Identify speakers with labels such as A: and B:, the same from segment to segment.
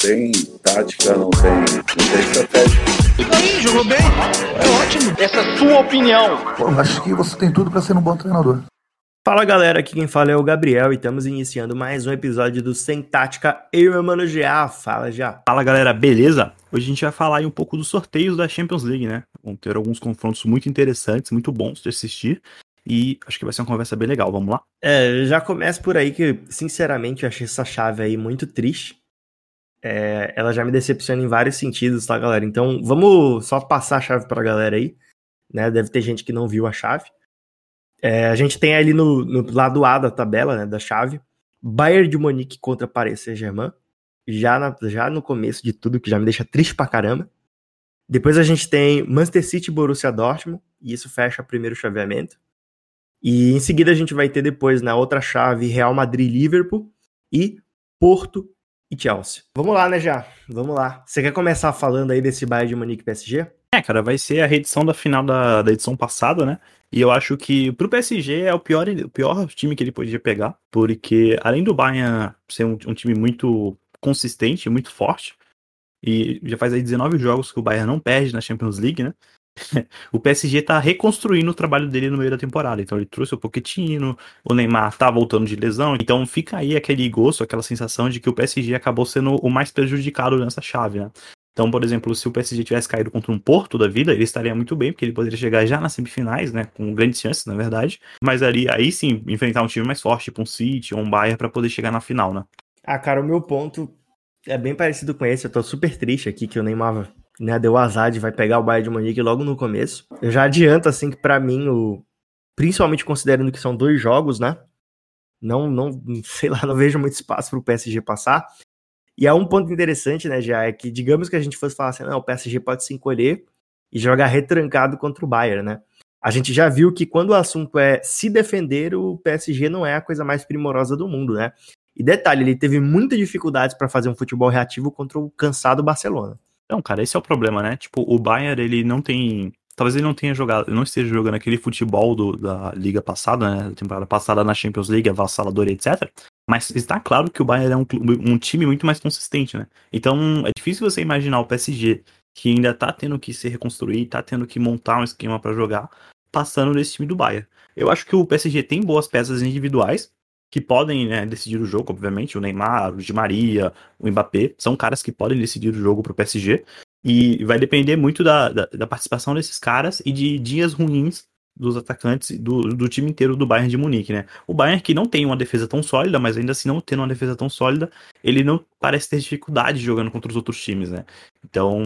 A: tem tática, não tem, não tem estratégia.
B: E aí, jogou bem? É ótimo. Essa é a sua opinião.
C: Pô, acho que você tem tudo para ser um bom treinador.
D: Fala galera, aqui quem fala é o Gabriel e estamos iniciando mais um episódio do Sem Tática. Eu, meu mano Já, fala já.
E: Fala galera, beleza? Hoje a gente vai falar aí um pouco dos sorteios da Champions League, né? Vão ter alguns confrontos muito interessantes, muito bons de assistir. E acho que vai ser uma conversa bem legal, vamos lá?
D: É, já começo por aí que, sinceramente, eu achei essa chave aí muito triste. É, ela já me decepciona em vários sentidos, tá, galera? Então, vamos só passar a chave pra galera aí, né? Deve ter gente que não viu a chave. É, a gente tem ali no, no, lado A da tabela, né, da chave, Bayern de Munique contra Paris Saint-Germain, já, já no começo de tudo, que já me deixa triste pra caramba. Depois a gente tem Manchester City Borussia Dortmund, e isso fecha o primeiro chaveamento. E em seguida a gente vai ter depois na outra chave Real Madrid Liverpool e Porto e Chelsea. Vamos lá, né, já? Vamos lá. Você quer começar falando aí desse Bayern de Munique PSG?
E: É, cara, vai ser a reedição da final da, da edição passada, né? E eu acho que pro PSG é o pior, o pior time que ele podia pegar, porque além do Bayern ser um, um time muito consistente, muito forte, e já faz aí 19 jogos que o Bayern não perde na Champions League, né? o PSG tá reconstruindo o trabalho dele no meio da temporada. Então ele trouxe o Pochettino, o Neymar tá voltando de lesão. Então fica aí aquele gosto, aquela sensação de que o PSG acabou sendo o mais prejudicado nessa chave, né? Então, por exemplo, se o PSG tivesse caído contra um Porto da vida, ele estaria muito bem, porque ele poderia chegar já nas semifinais, né? Com grandes chances, na verdade. Mas ali, aí sim, enfrentar um time mais forte, tipo um City ou um Bayern, para poder chegar na final, né?
D: Ah, cara, o meu ponto é bem parecido com esse. Eu tô super triste aqui que o Neymar né, deu azar de vai pegar o Bayern de Munique logo no começo. Eu já adianto, assim, que para mim, o... principalmente considerando que são dois jogos, né? Não, não, sei lá, não vejo muito espaço para o PSG passar. E há um ponto interessante, né, já é que, digamos que a gente fosse falar assim, não, o PSG pode se encolher e jogar retrancado contra o Bayern, né? A gente já viu que quando o assunto é se defender, o PSG não é a coisa mais primorosa do mundo, né? E detalhe, ele teve muita dificuldades para fazer um futebol reativo contra o cansado Barcelona.
E: Não, cara, esse é o problema, né? Tipo, o Bayern, ele não tem. Talvez ele não tenha jogado, não esteja jogando aquele futebol do, da liga passada, né? Da temporada passada na Champions League, avassalador e etc. Mas está claro que o Bayern é um, um time muito mais consistente, né? Então é difícil você imaginar o PSG, que ainda tá tendo que se reconstruir, tá tendo que montar um esquema para jogar, passando nesse time do Bayern. Eu acho que o PSG tem boas peças individuais, que podem né, decidir o jogo, obviamente, o Neymar, o Di Maria, o Mbappé, são caras que podem decidir o jogo para o PSG, e vai depender muito da, da, da, participação desses caras e de dias ruins dos atacantes do, do time inteiro do Bayern de Munique, né? O Bayern que não tem uma defesa tão sólida, mas ainda assim não tendo uma defesa tão sólida, ele não parece ter dificuldade jogando contra os outros times, né? Então,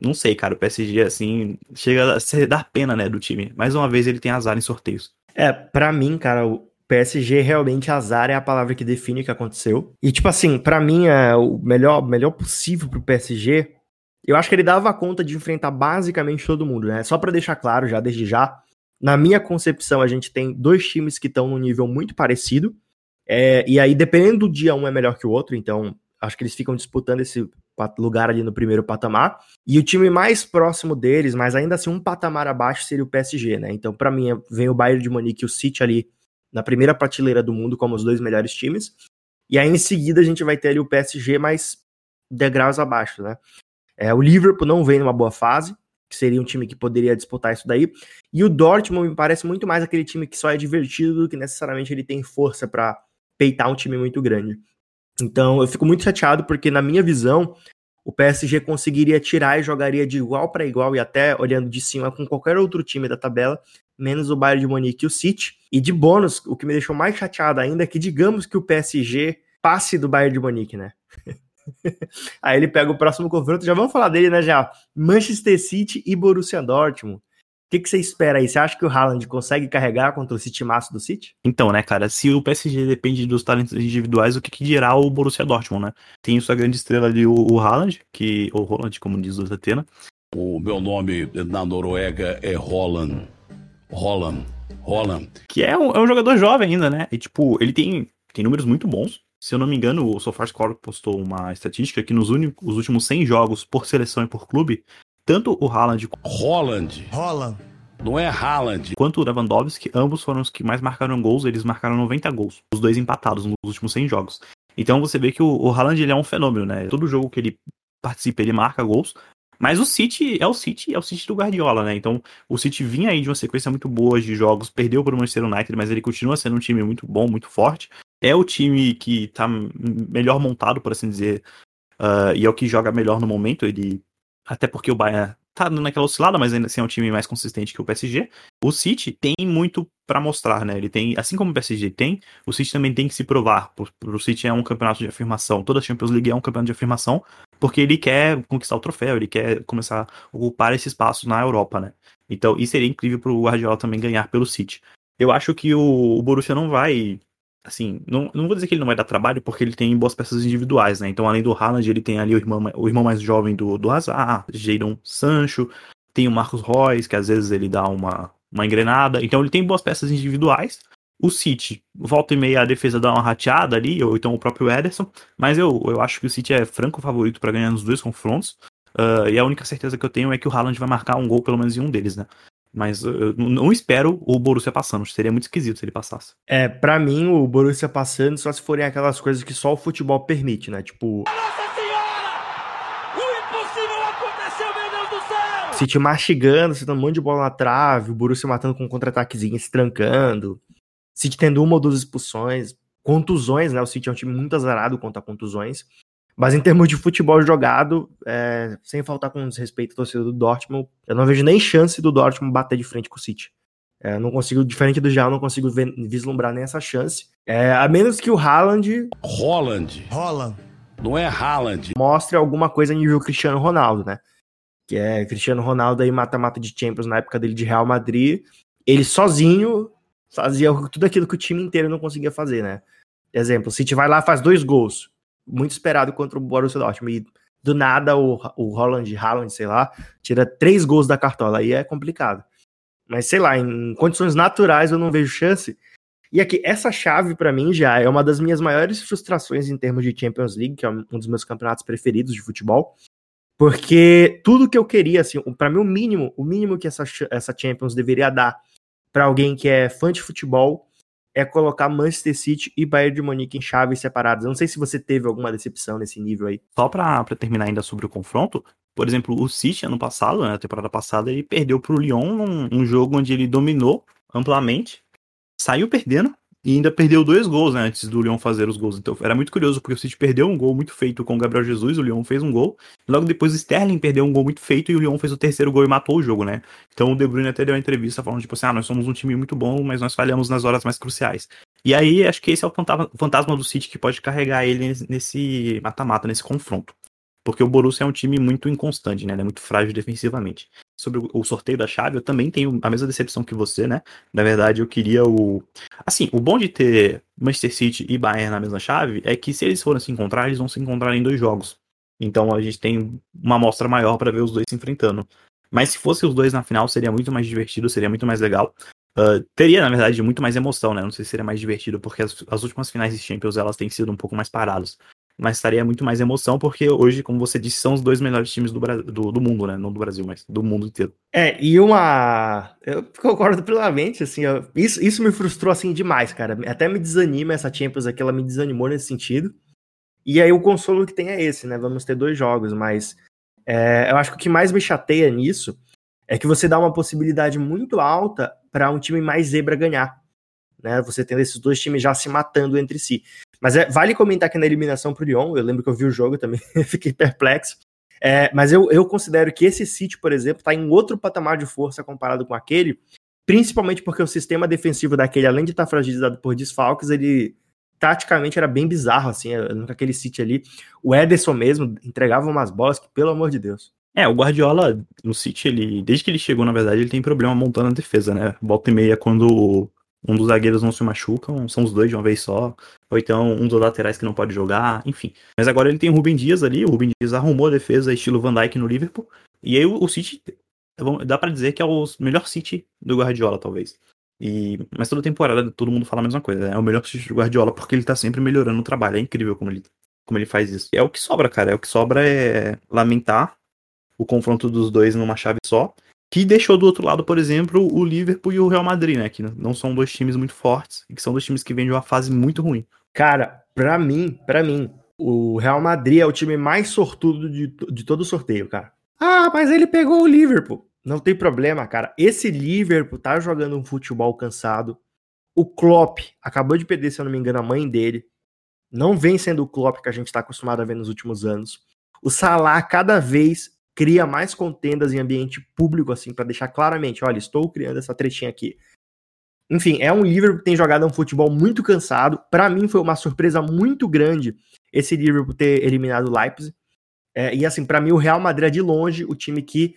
E: não sei, cara, o PSG assim chega a dar pena, né, do time. Mais uma vez ele tem azar em sorteios.
D: É, para mim, cara, o PSG realmente azar é a palavra que define o que aconteceu. E, tipo assim, para mim, é o melhor, melhor possível pro PSG. Eu acho que ele dava conta de enfrentar basicamente todo mundo, né? Só para deixar claro já, desde já, na minha concepção, a gente tem dois times que estão num nível muito parecido. É, e aí, dependendo do dia, um é melhor que o outro. Então, acho que eles ficam disputando esse lugar ali no primeiro patamar. E o time mais próximo deles, mas ainda assim um patamar abaixo, seria o PSG, né? Então, para mim, vem o Bayern de Munique e o City ali na primeira prateleira do mundo como os dois melhores times. E aí em seguida a gente vai ter ali o PSG mais degraus abaixo, né? É, o Liverpool não vem numa boa fase, que seria um time que poderia disputar isso daí. E o Dortmund me parece muito mais aquele time que só é divertido do que necessariamente ele tem força para peitar um time muito grande. Então eu fico muito chateado porque na minha visão o PSG conseguiria tirar e jogaria de igual para igual e até olhando de cima com qualquer outro time da tabela, menos o Bayern de Munique e o City. E de bônus, o que me deixou mais chateado ainda é que digamos que o PSG passe do Bayern de Munique, né? Aí ele pega o próximo confronto, já vamos falar dele, né, já. Manchester City e Borussia Dortmund. O que, que você espera aí? Você acha que o Haaland consegue carregar contra o City Maço do City?
E: Então, né, cara, se o PSG depende dos talentos individuais, o que, que dirá o Borussia Dortmund, né? Tem sua grande estrela ali, o, o Haaland, que, ou Roland, como diz o Zatena.
F: O meu nome na Noruega é Holland. Holland. Holland.
E: Que é um, é um jogador jovem ainda, né? E, tipo, ele tem, tem números muito bons. Se eu não me engano, o SofaScore postou uma estatística que nos únicos, últimos 100 jogos por seleção e por clube, tanto o Haaland...
F: Holland.
C: Holland.
F: Não é Haaland.
E: Quanto o Lewandowski, ambos foram os que mais marcaram gols, eles marcaram 90 gols. Os dois empatados nos últimos 100 jogos. Então você vê que o, o Haaland ele é um fenômeno, né? Todo jogo que ele participa, ele marca gols. Mas o City é o City, é o City do Guardiola, né? Então, o City vinha aí de uma sequência muito boa de jogos, perdeu para o Manchester United, mas ele continua sendo um time muito bom, muito forte. É o time que tá melhor montado, por assim dizer, uh, e é o que joga melhor no momento. Ele até porque o Bayern tá naquela oscilada, mas ainda assim é um time mais consistente que o PSG. O City tem muito para mostrar, né? Ele tem, assim como o PSG tem, o City também tem que se provar. O City é um campeonato de afirmação. Toda a Champions League é um campeonato de afirmação, porque ele quer conquistar o troféu, ele quer começar a ocupar esse espaço na Europa, né? Então, isso seria incrível pro Guardiola também ganhar pelo City. Eu acho que o, o Borussia não vai assim, não, não vou dizer que ele não vai dar trabalho, porque ele tem boas peças individuais, né? Então, além do Haaland, ele tem ali o irmão, o irmão mais jovem do, do Hazard, Jadon Sancho, tem o Marcos Reus, que às vezes ele dá uma, uma engrenada. Então, ele tem boas peças individuais. O City, volta e meia a defesa dá uma rateada ali, ou então o próprio Ederson, mas eu, eu acho que o City é franco favorito para ganhar nos dois confrontos. Uh, e a única certeza que eu tenho é que o Haaland vai marcar um gol pelo menos em um deles, né? Mas eu não espero o Borussia passando. Seria muito esquisito se ele passasse.
D: É, para mim, o Borussia passando só se forem aquelas coisas que só o futebol permite, né? Tipo. Nossa Senhora! O impossível aconteceu, meu Deus do céu! City mastigando, você dando um monte de bola na trave, o Borussia matando com um contra-ataquezinho, se trancando. City tendo uma ou duas expulsões. Contusões, né? O City é um time muito azarado quanto a contusões. Mas em termos de futebol jogado, é, sem faltar com desrespeito à torcida do Dortmund, eu não vejo nem chance do Dortmund bater de frente com o City. É, não consigo, diferente do Real, não consigo ver, vislumbrar nem essa chance. É, a menos que o Haaland.
F: Holland.
C: Holland.
F: Não é Haaland.
D: Mostre alguma coisa a nível Cristiano Ronaldo, né? Que é Cristiano Ronaldo aí mata-mata de Champions na época dele de Real Madrid. Ele sozinho fazia tudo aquilo que o time inteiro não conseguia fazer, né? Exemplo, o City vai lá faz dois gols muito esperado contra o Borussia Dortmund. E do nada o, o Holland, Haaland, sei lá, tira três gols da cartola. Aí é complicado. Mas sei lá, em condições naturais eu não vejo chance. E aqui, essa chave para mim já é uma das minhas maiores frustrações em termos de Champions League, que é um dos meus campeonatos preferidos de futebol. Porque tudo que eu queria, assim, para mim o mínimo, o mínimo que essa, essa Champions deveria dar para alguém que é fã de futebol é colocar Manchester City e Bayern de Munique em chaves separadas. Eu não sei se você teve alguma decepção nesse nível aí.
E: Só para terminar ainda sobre o confronto, por exemplo, o City ano passado, né, na temporada passada, ele perdeu para o Lyon num, num jogo onde ele dominou amplamente, saiu perdendo e ainda perdeu dois gols, né, antes do Lyon fazer os gols. Então era muito curioso, porque o City perdeu um gol muito feito com o Gabriel Jesus, o Lyon fez um gol. Logo depois o Sterling perdeu um gol muito feito e o Lyon fez o terceiro gol e matou o jogo, né? Então o De Bruyne até deu uma entrevista falando, tipo assim, ah, nós somos um time muito bom, mas nós falhamos nas horas mais cruciais. E aí, acho que esse é o fantasma do City que pode carregar ele nesse mata-mata, nesse confronto. Porque o Borussia é um time muito inconstante, né? Ele é muito frágil defensivamente. Sobre o sorteio da chave, eu também tenho a mesma decepção que você, né? Na verdade, eu queria o. Assim, o bom de ter Manchester City e Bayern na mesma chave é que se eles forem se encontrar, eles vão se encontrar em dois jogos. Então a gente tem uma amostra maior para ver os dois se enfrentando. Mas se fosse os dois na final, seria muito mais divertido, seria muito mais legal. Uh, teria, na verdade, muito mais emoção, né? Não sei se seria mais divertido, porque as, as últimas finais de Champions elas têm sido um pouco mais paradas mas estaria muito mais emoção, porque hoje, como você disse, são os dois melhores times do, do, do, mundo, né? Não do Brasil, mas do mundo inteiro.
D: É, e uma. Eu concordo plenamente, assim, eu... isso, isso me frustrou, assim, demais, cara. Até me desanima essa Champions aqui, ela me desanimou nesse sentido. E aí o consolo que tem é esse, né? Vamos ter dois jogos, mas é, eu acho que o que mais me chateia nisso é que você dá uma possibilidade muito alta para um time mais zebra ganhar. Né? Você tendo esses dois times já se matando entre si. Mas é, vale comentar que na eliminação pro Lyon, eu lembro que eu vi o jogo também, fiquei perplexo. É, mas eu, eu considero que esse City, por exemplo, está em outro patamar de força comparado com aquele, principalmente porque o sistema defensivo daquele, além de estar tá fragilizado por desfalques, ele taticamente era bem bizarro, assim, aquele City ali. O Ederson mesmo entregava umas bolas que, pelo amor de Deus.
E: É, o Guardiola no City, ele, desde que ele chegou, na verdade, ele tem problema montando a defesa, né? Volta e meia, quando um dos zagueiros não se machucam, são os dois de uma vez só, ou então um dos laterais que não pode jogar, enfim. Mas agora ele tem o Rubem Dias ali, o Rubem Dias arrumou a defesa estilo Van Dijk no Liverpool, e aí o, o City, dá para dizer que é o melhor City do Guardiola, talvez. E, mas toda temporada todo mundo fala a mesma coisa, né? é o melhor City do Guardiola porque ele tá sempre melhorando o trabalho, é incrível como ele, como ele faz isso. É o que sobra, cara, é o que sobra é lamentar o confronto dos dois numa chave só, que deixou do outro lado, por exemplo, o Liverpool e o Real Madrid, né? Que não são dois times muito fortes e que são dois times que vêm de uma fase muito ruim.
D: Cara, pra mim, pra mim, o Real Madrid é o time mais sortudo de, de todo o sorteio, cara. Ah, mas ele pegou o Liverpool. Não tem problema, cara. Esse Liverpool tá jogando um futebol cansado. O Klopp acabou de perder, se eu não me engano, a mãe dele. Não vem sendo o Klopp que a gente tá acostumado a ver nos últimos anos. O Salah cada vez cria mais contendas em ambiente público, assim, para deixar claramente, olha, estou criando essa tretinha aqui. Enfim, é um Liverpool que tem jogado um futebol muito cansado. Para mim foi uma surpresa muito grande esse Liverpool ter eliminado o Leipzig. É, e assim, para mim o Real Madrid é de longe o time que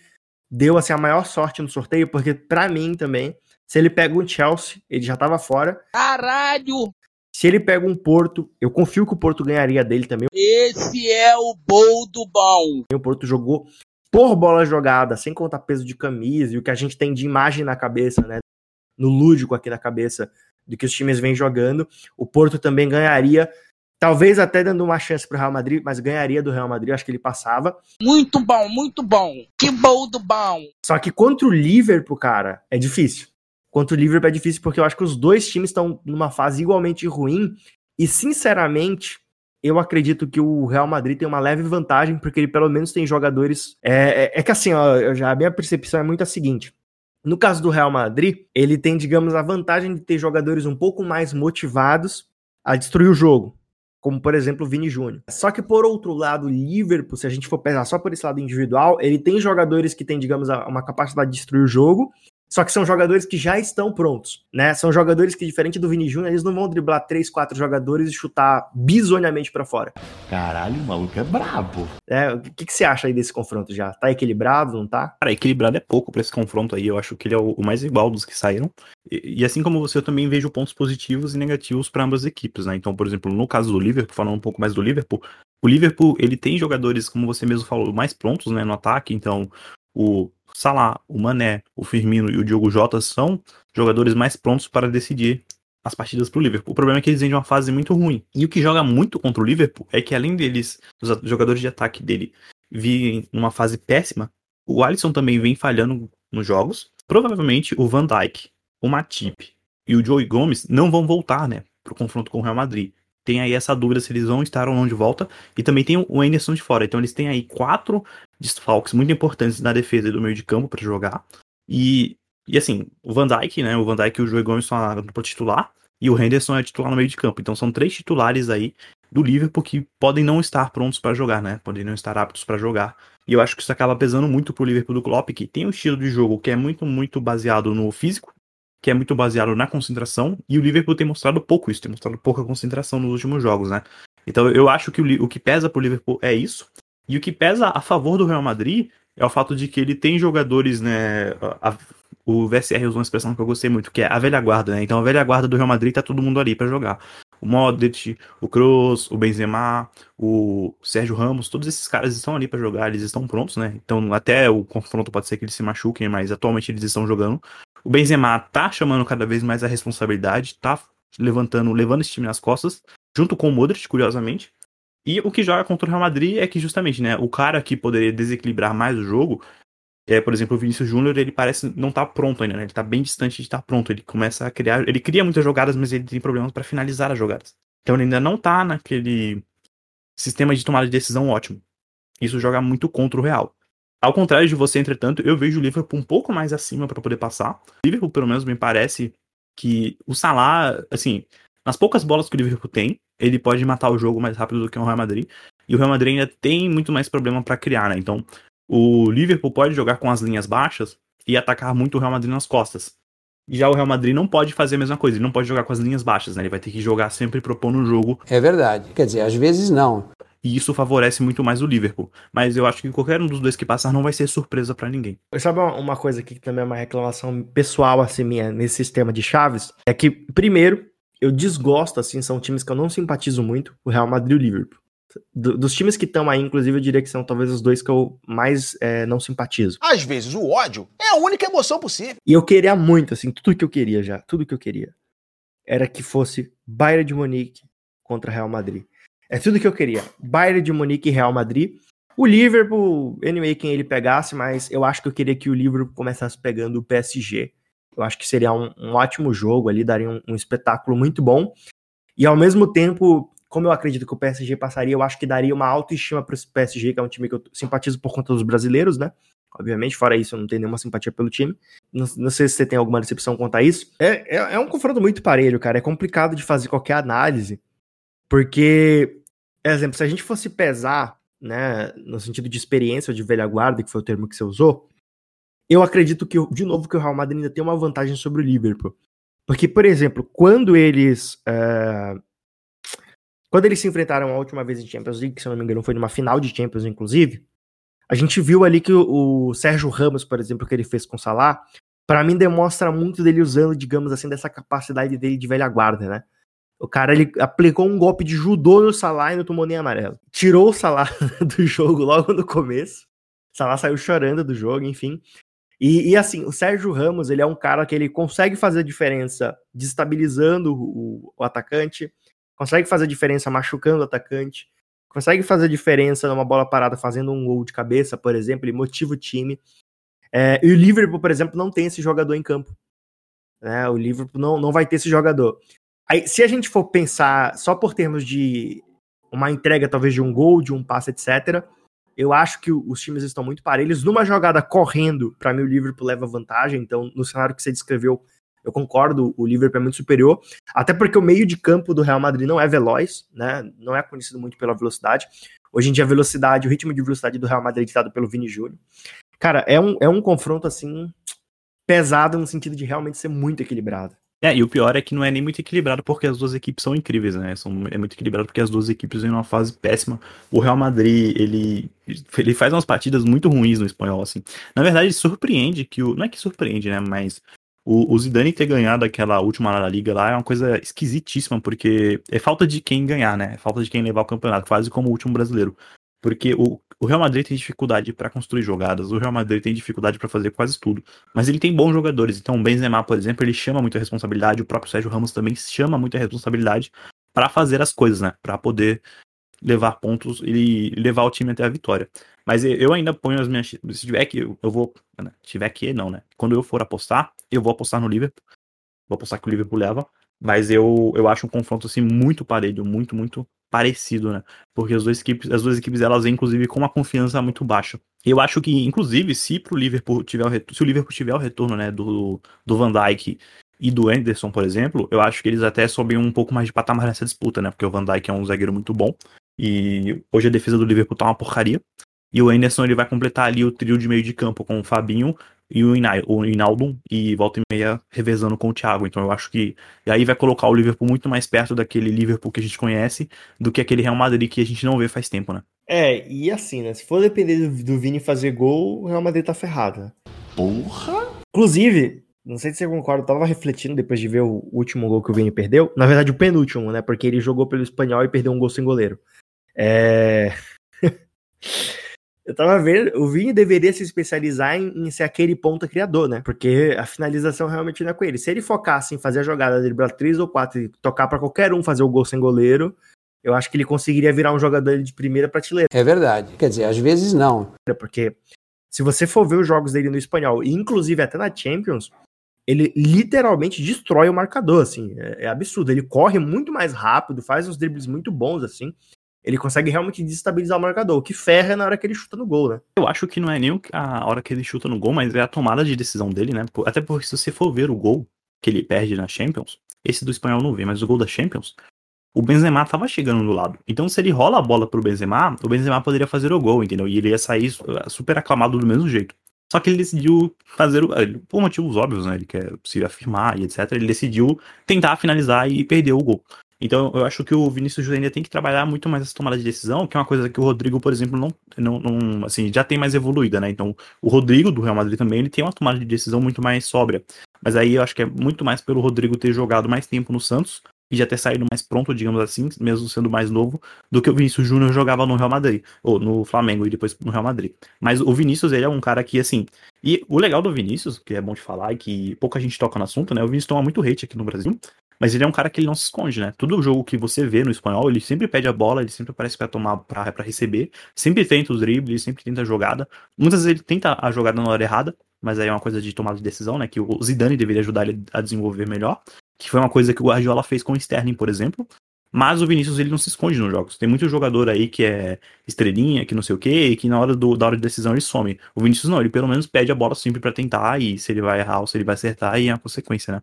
D: deu assim a maior sorte no sorteio, porque para mim também, se ele pega um Chelsea, ele já tava fora.
G: Caralho!
D: Se ele pega um Porto, eu confio que o Porto ganharia dele também.
G: Esse é o bol do bom.
D: O Porto jogou por bola jogada, sem contar peso de camisa e o que a gente tem de imagem na cabeça, né? No lúdico aqui na cabeça do que os times vêm jogando. O Porto também ganharia, talvez até dando uma chance pro Real Madrid, mas ganharia do Real Madrid, acho que ele passava.
G: Muito bom, muito bom. Que bom do bom.
D: Só que contra o Liverpool, cara, é difícil. Contra o Liverpool é difícil porque eu acho que os dois times estão numa fase igualmente ruim e, sinceramente, eu acredito que o Real Madrid tem uma leve vantagem, porque ele pelo menos tem jogadores. É, é, é que assim, ó, já, a minha percepção é muito a seguinte. No caso do Real Madrid, ele tem, digamos, a vantagem de ter jogadores um pouco mais motivados a destruir o jogo, como por exemplo o Vini Júnior. Só que por outro lado, o Liverpool, se a gente for pensar só por esse lado individual, ele tem jogadores que têm, digamos, uma capacidade de destruir o jogo, só que são jogadores que já estão prontos, né? São jogadores que, diferente do Vini Júnior, eles não vão driblar três, quatro jogadores e chutar bizonhamente para fora.
H: Caralho, o maluco é brabo.
D: É, o que, que você acha aí desse confronto já? Tá equilibrado, não tá?
E: Cara, equilibrado é pouco pra esse confronto aí. Eu acho que ele é o, o mais igual dos que saíram. E, e, assim como você, eu também vejo pontos positivos e negativos para ambas as equipes, né? Então, por exemplo, no caso do Liverpool, falando um pouco mais do Liverpool, o Liverpool, ele tem jogadores, como você mesmo falou, mais prontos, né, no ataque. Então, o Salah, o Mané, o Firmino e o Diogo Jota são jogadores mais prontos para decidir as partidas para o Liverpool. O problema é que eles vêm de uma fase muito ruim. E o que joga muito contra o Liverpool é que além deles, os jogadores de ataque dele virem numa fase péssima, o Alisson também vem falhando nos jogos. Provavelmente o Van Dijk, o Matip e o Joey Gomes não vão voltar, né, para o confronto com o Real Madrid. Tem aí essa dúvida se eles vão estar ou não de volta. E também tem o Anderson de fora. Então eles têm aí quatro desfalques muito importantes na defesa e do meio de campo para jogar. E, e assim, o Van Dijk, né? O Van Dijk e o Joey Gomes são a dupla titular. E o Henderson é titular no meio de campo. Então são três titulares aí do Liverpool que podem não estar prontos para jogar, né? Podem não estar aptos para jogar. E eu acho que isso acaba pesando muito pro Liverpool do Klopp, que tem um estilo de jogo que é muito, muito baseado no físico, que é muito baseado na concentração, e o Liverpool tem mostrado pouco isso, tem mostrado pouca concentração nos últimos jogos, né? Então eu acho que o, o que pesa pro Liverpool é isso. E o que pesa a favor do Real Madrid é o fato de que ele tem jogadores, né? A, o VSR usou uma expressão que eu gostei muito, que é a velha guarda, né? Então a velha guarda do Real Madrid tá todo mundo ali para jogar. O Modric, o Kroos, o Benzema, o Sérgio Ramos, todos esses caras estão ali para jogar, eles estão prontos, né? Então até o confronto pode ser que eles se machuquem, mas atualmente eles estão jogando. O Benzema tá chamando cada vez mais a responsabilidade, tá levantando, levando esse time nas costas, junto com o Modric, curiosamente. E o que joga contra o Real Madrid é que justamente, né, o cara que poderia desequilibrar mais o jogo, é, por exemplo, o Vinícius Júnior, ele parece não tá pronto ainda, né? Ele tá bem distante de estar tá pronto. Ele começa a criar, ele cria muitas jogadas, mas ele tem problemas para finalizar as jogadas. Então ele ainda não tá naquele sistema de tomada de decisão ótimo. Isso joga muito contra o Real. Ao contrário de você, entretanto, eu vejo o Liverpool um pouco mais acima para poder passar. O Liverpool, pelo menos, me parece que o Salah, assim, nas poucas bolas que o Liverpool tem, ele pode matar o jogo mais rápido do que o Real Madrid. E o Real Madrid ainda tem muito mais problema para criar, né? Então, o Liverpool pode jogar com as linhas baixas e atacar muito o Real Madrid nas costas. Já o Real Madrid não pode fazer a mesma coisa, ele não pode jogar com as linhas baixas, né? Ele vai ter que jogar sempre propondo o jogo.
I: É verdade. Quer dizer, às vezes não.
E: E isso favorece muito mais o Liverpool. Mas eu acho que qualquer um dos dois que passar não vai ser surpresa para ninguém.
D: Sabe uma coisa aqui que também é uma reclamação pessoal, assim, minha, nesse sistema de chaves? É que, primeiro, eu desgosto, assim, são times que eu não simpatizo muito, o Real Madrid e o Liverpool. Do, dos times que estão aí, inclusive, eu diria que são talvez os dois que eu mais é, não simpatizo.
B: Às vezes o ódio é a única emoção possível.
D: E eu queria muito, assim, tudo que eu queria já, tudo que eu queria, era que fosse Bayern de Munique contra Real Madrid. É tudo que eu queria. Bayern de Munique e Real Madrid. O Liverpool, anyway, quem ele pegasse, mas eu acho que eu queria que o Liverpool começasse pegando o PSG. Eu acho que seria um, um ótimo jogo ali, daria um, um espetáculo muito bom. E ao mesmo tempo, como eu acredito que o PSG passaria, eu acho que daria uma autoestima para o PSG, que é um time que eu simpatizo por conta dos brasileiros, né? Obviamente, fora isso, eu não tenho nenhuma simpatia pelo time. Não, não sei se você tem alguma decepção quanto a isso. É, é, é um confronto muito parelho, cara. É complicado de fazer qualquer análise, porque, exemplo, se a gente fosse pesar, né, no sentido de experiência ou de velha guarda, que foi o termo que você usou, eu acredito que, de novo, que o Real Madrid ainda tem uma vantagem sobre o Liverpool. Porque, por exemplo, quando eles. é, quando eles se enfrentaram a última vez em Champions League, que se eu não me engano foi numa final de Champions, inclusive, a gente viu ali que o, o Sérgio Ramos, por exemplo, que ele fez com o Salah, para mim demonstra muito dele usando, digamos assim, dessa capacidade dele de velha guarda, né? O cara ele aplicou um golpe de judô no Salah e não tomou nem amarelo. Tirou o Salah do jogo logo no começo. Salah saiu chorando do jogo, enfim. E, e, assim, o Sérgio Ramos, ele é um cara que ele consegue fazer diferença destabilizando o, o atacante, consegue fazer diferença machucando o atacante, consegue fazer diferença numa bola parada fazendo um gol de cabeça, por exemplo, ele motiva o time. É, e o Liverpool, por exemplo, não tem esse jogador em campo. Né? O Liverpool não, não vai ter esse jogador. Aí, se a gente for pensar só por termos de uma entrega, talvez de um gol, de um passe, etc., eu acho que os times estão muito parelhos. Numa jogada correndo, para mim o Liverpool leva vantagem. Então, no cenário que você descreveu, eu concordo, o Liverpool é muito superior. Até porque o meio de campo do Real Madrid não é veloz, né? Não é conhecido muito pela velocidade. Hoje em dia, a velocidade, o ritmo de velocidade do Real Madrid é ditado pelo Vini Júnior. Cara, é um, é um confronto assim pesado no sentido de realmente ser muito equilibrado.
E: É, e o pior é que não é nem muito equilibrado porque as duas equipes são incríveis, né? São, é muito equilibrado porque as duas equipes vêm numa fase péssima. O Real Madrid, ele, ele faz umas partidas muito ruins no espanhol, assim. Na verdade, surpreende que o. Não é que surpreende, né? Mas o, o Zidane ter ganhado aquela última La Liga lá é uma coisa esquisitíssima, porque é falta de quem ganhar, né? É falta de quem levar o campeonato, quase como o último brasileiro. Porque o, o Real Madrid tem dificuldade para construir jogadas, o Real Madrid tem dificuldade para fazer quase tudo, mas ele tem bons jogadores. Então, o Benzema, por exemplo, ele chama muita responsabilidade, o próprio Sérgio Ramos também chama muita responsabilidade para fazer as coisas, né? Para poder levar pontos e levar o time até a vitória. Mas eu ainda ponho as minhas. Se tiver que, eu vou. Né? Se tiver que, não, né? Quando eu for apostar, eu vou apostar no Liverpool. Vou apostar que o Liverpool leva. Mas eu, eu acho um confronto assim muito parelho, muito, muito parecido, né? Porque as duas equipes, as duas equipes elas vêm, inclusive, com uma confiança muito baixa. Eu acho que, inclusive, se pro Liverpool tiver o retorno, se o Liverpool tiver o retorno, né, do, do Van Dijk e do Anderson, por exemplo, eu acho que eles até sobem um pouco mais de patamar nessa disputa, né? Porque o Van Dijk é um zagueiro muito bom. E hoje a defesa do Liverpool tá uma porcaria. E o Anderson ele vai completar ali o trio de meio de campo com o Fabinho e o, Inai, o Inaldo e volta e meia revezando com o Thiago. Então eu acho que e aí vai colocar o Liverpool muito mais perto daquele Liverpool que a gente conhece do que aquele Real Madrid que a gente não vê faz tempo, né?
D: É, e assim, né? Se for depender do, do Vini fazer gol, o Real Madrid tá ferrado. Né?
H: Porra!
D: Inclusive, não sei se você concorda, eu tava refletindo depois de ver o último gol que o Vini perdeu. Na verdade, o penúltimo, né? Porque ele jogou pelo espanhol e perdeu um gol sem goleiro. É. Eu tava vendo, o Vini deveria se especializar em, em, ser aquele ponta criador, né? Porque a finalização realmente não é com ele. Se ele focasse em fazer a jogada, driblar três ou quatro e tocar para qualquer um fazer o gol sem goleiro, eu acho que ele conseguiria virar um jogador de primeira prateleira.
I: É verdade. Quer dizer, às vezes não.
D: Porque se você for ver os jogos dele no espanhol, inclusive até na Champions, ele literalmente destrói o marcador, assim. É, é absurdo. Ele corre muito mais rápido, faz uns dribles muito bons, assim ele consegue realmente destabilizar o marcador, o que ferra na hora que ele chuta no gol, né?
E: Eu acho que não é nem a hora que ele chuta no gol, mas é a tomada de decisão dele, né? Até porque se você for ver o gol que ele perde na Champions, esse do espanhol não vê, mas o gol da Champions, o Benzema tava chegando do lado. Então se ele rola a bola pro Benzema, o Benzema poderia fazer o gol, entendeu? E ele ia sair super aclamado do mesmo jeito. Só que ele decidiu fazer, por motivos óbvios, né? Ele quer se afirmar e etc. Ele decidiu tentar finalizar e perdeu o gol. Então eu acho que o Vinícius Júnior ainda tem que trabalhar muito mais essa tomada de decisão, que é uma coisa que o Rodrigo, por exemplo, não, não, não assim, já tem mais evoluída, né? Então o Rodrigo do Real Madrid também, ele tem uma tomada de decisão muito mais sóbria. Mas aí eu acho que é muito mais pelo Rodrigo ter jogado mais tempo no Santos e já ter saído mais pronto, digamos assim, mesmo sendo mais novo, do que o Vinícius Júnior jogava no Real Madrid, ou no Flamengo e depois no Real Madrid. Mas o Vinícius, ele é um cara que, assim. E o legal do Vinícius, que é bom de falar e que pouca gente toca no assunto, né? O Vinícius toma muito hate aqui no Brasil, mas ele é um cara que ele não se esconde, né? Todo jogo que você vê no espanhol, ele sempre pede a bola, ele sempre parece para tomar para receber, sempre tenta os dribles, sempre tenta a jogada. Muitas vezes ele tenta a jogada na hora errada, mas aí é uma coisa de tomada de decisão, né? Que o Zidane deveria ajudar ele a desenvolver melhor. Que foi uma coisa que o Guardiola fez com o Sterling, por exemplo. Mas o Vinícius ele não se esconde nos jogos. Tem muito jogador aí que é estrelinha, que não sei o quê, e que na hora, do, da hora de decisão ele some. O Vinícius não, ele pelo menos pede a bola sempre para tentar, e se ele vai errar ou se ele vai acertar, aí é a consequência, né?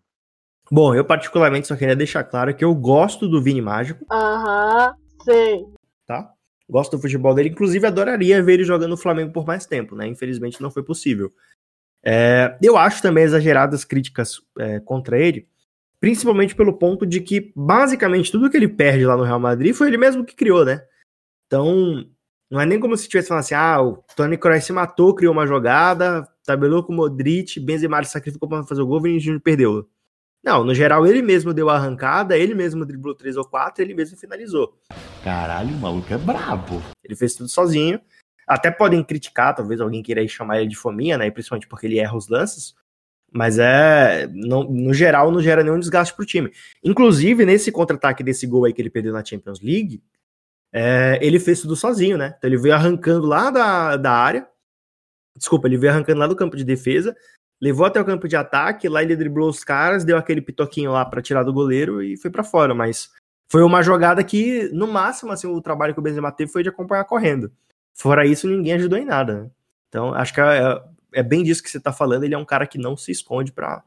D: Bom, eu particularmente só queria deixar claro que eu gosto do Vini Mágico.
J: Aham, sei.
D: Tá? Gosto do futebol dele, inclusive adoraria ver ele jogando no Flamengo por mais tempo, né? Infelizmente não foi possível. É, eu acho também exageradas críticas é, contra ele, principalmente pelo ponto de que basicamente tudo que ele perde lá no Real Madrid foi ele mesmo que criou, né? Então, não é nem como se tivesse falando assim, ah, o Tony Kroos se matou, criou uma jogada, tabelou com o Modric, Benzema se sacrificou para fazer o gol, Vinícius Júnior perdeu. Não, no geral ele mesmo deu a arrancada, ele mesmo driblou três ou quatro, ele mesmo finalizou.
H: Caralho, o maluco é brabo.
D: Ele fez tudo sozinho. Até podem criticar, talvez alguém queira chamar ele de fominha, né? Principalmente porque ele erra os lances. Mas é. No, no geral, não gera nenhum desgaste pro time. Inclusive, nesse contra-ataque desse gol aí que ele perdeu na Champions League, é, ele fez tudo sozinho, né? Então ele veio arrancando lá da, da área. Desculpa, ele veio arrancando lá do campo de defesa, levou até o campo de ataque, lá ele driblou os caras, deu aquele pitoquinho lá para tirar do goleiro e foi para fora. Mas foi uma jogada que, no máximo, assim, o trabalho que o Benzema teve foi de acompanhar correndo. Fora isso, ninguém ajudou em nada. Né? Então, acho que é, é, bem disso que você tá falando. Ele é um cara que não se esconde para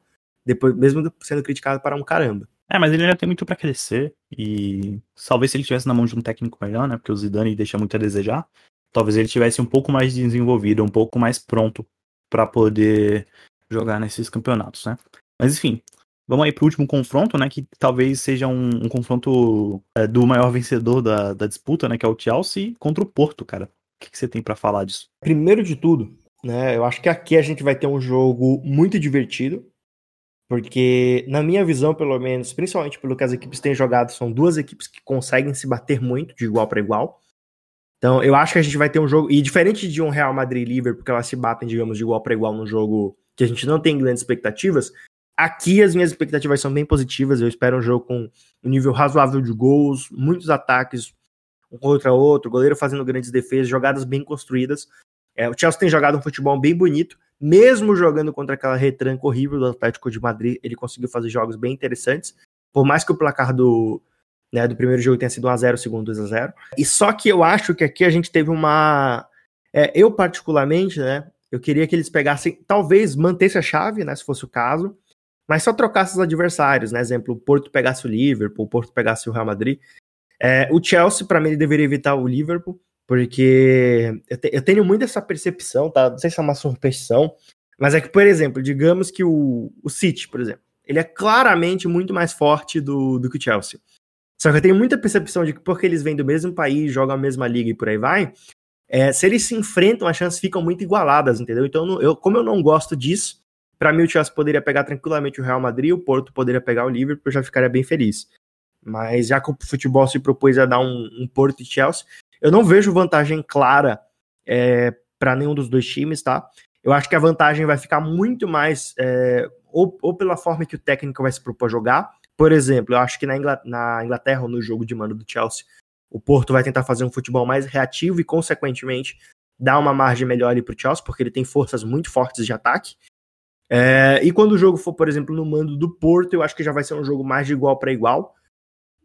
D: depois, mesmo sendo criticado para um caramba.
E: É, mas ele ainda tem muito para crescer e talvez se ele tivesse na mão de um técnico melhor, né? Porque o Zidane deixa muito a desejar. Talvez ele tivesse um pouco mais desenvolvido, um pouco mais pronto para poder jogar nesses campeonatos, né? Mas enfim, vamos aí pro último confronto, né? Que talvez seja um, um confronto é, do maior vencedor da, da disputa, né? Que é o Chelsea contra o Porto, cara. O que, que você tem para falar disso?
D: Primeiro de tudo, né? Eu acho que aqui a gente vai ter um jogo muito divertido. Porque, na minha visão, pelo menos, principalmente pelo que as equipes têm jogado, são duas equipes que conseguem se bater muito de igual para igual. Então, eu acho que a gente vai ter um jogo. E diferente de um Real Madrid Liverpool, porque elas se batem, digamos, de igual para igual num jogo que a gente não tem grandes expectativas, aqui as minhas expectativas são bem positivas. Eu espero um jogo com um nível razoável de gols, muitos ataques um contra outro, goleiro fazendo grandes defesas, jogadas bem construídas. É, o Chelsea tem jogado um futebol bem bonito mesmo jogando contra aquela retranca horrível do Atlético de Madrid, ele conseguiu fazer jogos bem interessantes, por mais que o placar do, né, do primeiro jogo tenha sido 1x0, o segundo 2x0. E só que eu acho que aqui a gente teve uma. É, eu, particularmente, né, eu queria que eles pegassem, talvez mantesse a chave, né, se fosse o caso, mas só trocasse os adversários, né? Exemplo, o Porto pegasse o Liverpool, o Porto pegasse o Real Madrid. É, o Chelsea, para mim, ele deveria evitar o Liverpool, porque eu, te, eu, tenho muito essa percepção, tá? Não sei se é uma superstição, mas é que, por exemplo, digamos que o, o City, por exemplo, ele é claramente muito mais forte do, do que o Chelsea. Só que eu tenho muita percepção de que porque eles vêm do mesmo país, jogam a mesma liga e por aí vai, é, se eles se enfrentam, as chances ficam muito igualadas, entendeu? Então, eu, como eu não gosto disso, para mim o Chelsea poderia pegar tranquilamente o Real Madrid, o Porto poderia pegar o Liverpool, eu já ficaria bem feliz. Mas já que o futebol se propôs a dar um, um Porto e Chelsea, eu não vejo vantagem clara é, para nenhum dos dois times, tá? Eu acho que a vantagem vai ficar muito mais é, ou, ou, pela forma que o técnico vai se propor jogar. Por exemplo, eu acho que na Inglaterra, na Inglaterra no jogo de mano do Chelsea, o Porto vai tentar fazer um futebol mais reativo e, consequentemente, dar uma margem melhor ali para o Chelsea, porque ele tem forças muito fortes de ataque. É, e quando o jogo for, por exemplo, no mando do Porto, eu acho que já vai ser um jogo mais de igual para igual.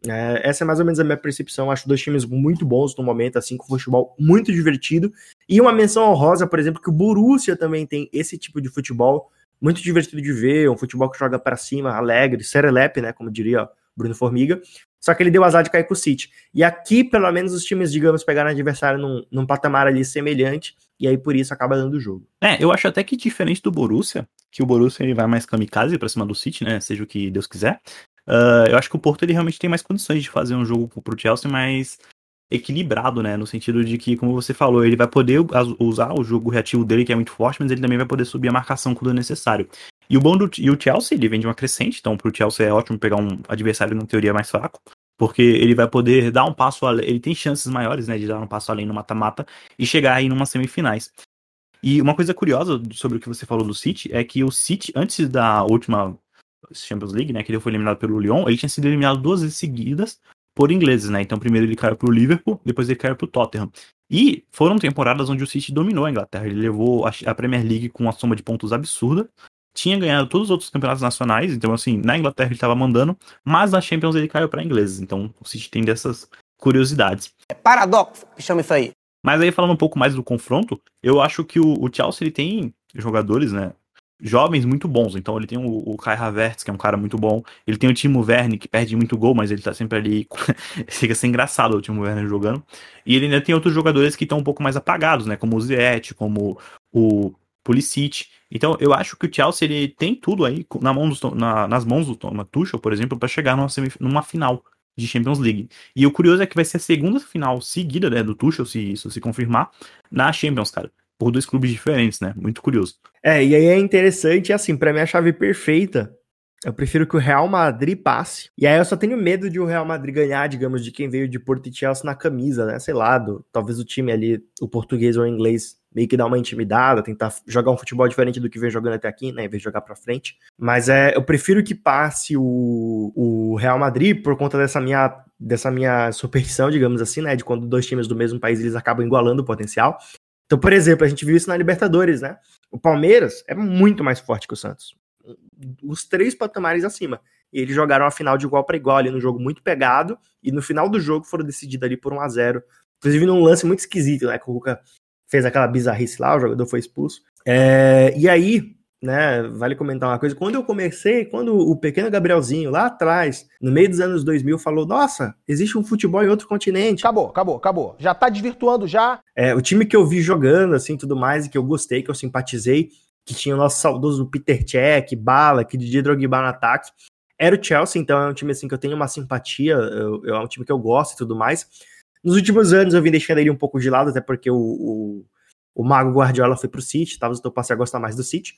D: É, essa é mais ou menos a minha percepção. Acho dois times muito bons no momento, assim, com futebol muito divertido. E uma menção honrosa, por exemplo, que o Borussia também tem esse tipo de futebol muito divertido de ver, um futebol que joga para cima, alegre, serelepe, né, como diria Bruno Formiga. Só que ele deu azar de cair com o City. E aqui, pelo menos, os times, digamos, pegaram adversário num, num patamar ali semelhante, e aí por isso acaba dando o jogo.
E: É, eu acho até que diferente do Borussia, que o Borussia ele vai mais kamikaze pra cima do City, né, seja o que Deus quiser. Uh, eu acho que o Porto ele realmente tem mais condições de fazer um jogo pro Chelsea mais equilibrado, né? No sentido de que, como você falou, ele vai poder usar o jogo reativo dele, que é muito forte, mas ele também vai poder subir a marcação quando necessário. E o bom do e o Chelsea, ele vem de uma crescente, então pro Chelsea é ótimo pegar um adversário na teoria mais fraco, porque ele vai poder dar um passo além, ele tem chances maiores, né, de dar um passo além no mata-mata e chegar aí numa semifinais. E uma coisa curiosa sobre o que você falou do City é que o City, antes da última Champions League, né? Que ele foi eliminado pelo Lyon, ele tinha sido eliminado duas vezes seguidas por ingleses, né? Então primeiro ele caiu pro Liverpool, depois ele caiu pro Tottenham. E foram temporadas onde o City dominou a Inglaterra. Ele levou a Premier League com uma soma de pontos absurda. Tinha ganhado todos os outros campeonatos nacionais, então assim, na Inglaterra ele estava mandando, mas na Champions ele caiu para ingleses, então o City tem dessas curiosidades.
K: É paradoxo que chama isso aí.
E: Mas aí falando um pouco mais do confronto, eu acho que o, o Chelsea ele tem jogadores, né, jovens muito bons. Então ele tem o, o Kai Havertz, que é um cara muito bom. Ele tem o Timo Werner, que perde muito gol, mas ele tá sempre ali. Fica ser engraçado o Timo Werner jogando. E ele ainda tem outros jogadores que estão um pouco mais apagados, né? Como o Ziyech, como o Pulisic. Então eu acho que o Chelsea ele tem tudo aí na mão do, na, nas mãos do Thomas Tuchel, por exemplo, para chegar numa, numa final de Champions League. E o curioso é que vai ser a segunda final seguida né, do Tuchel, se isso se confirmar, na Champions, cara por dois clubes diferentes, né? Muito curioso.
D: É, e aí é interessante, assim, para mim a chave perfeita. Eu prefiro que o Real Madrid passe. E aí eu só tenho medo de o Real Madrid ganhar, digamos, de quem veio de Porto e Chelsea na camisa, né? Sei lá, do, talvez o time ali, o português ou o inglês, meio que dar uma intimidada, tentar jogar um futebol diferente do que vem jogando até aqui, né? Em vez de jogar pra frente. Mas é, eu prefiro que passe o, o Real Madrid por conta dessa minha, dessa minha superstição, digamos assim, né? De quando dois times do mesmo país eles acabam igualando o potencial. Então, por exemplo, a gente viu isso na Libertadores, né? O Palmeiras é muito mais forte que o Santos. Os três patamares acima. E eles jogaram a final de igual para igual ali no jogo muito pegado. E no final do jogo foram decididos ali por 1 a 0 Inclusive num lance muito esquisito, né? Que o Luca fez aquela bizarrice lá, o jogador foi expulso. É, e aí, né, vale comentar uma coisa. Quando eu comecei, quando o pequeno Gabrielzinho lá atrás, no meio dos anos 2000, falou: Nossa, existe um futebol em outro continente.
B: Acabou, acabou, acabou. Já tá desvirtuando já.
D: É, o time que eu vi jogando, assim, tudo mais, e que eu gostei, que eu simpatizei, que tinha o nosso saudoso Peter Cech, Bala, que Didier Drogba no ataque, era o Chelsea, então é um time, assim, que eu tenho uma simpatia, eu, é um time que eu gosto e tudo mais. Nos últimos anos eu vim deixando ele um pouco de lado, até porque o, o, o Mago Guardiola foi pro City, talvez eu passe a gostar mais do City.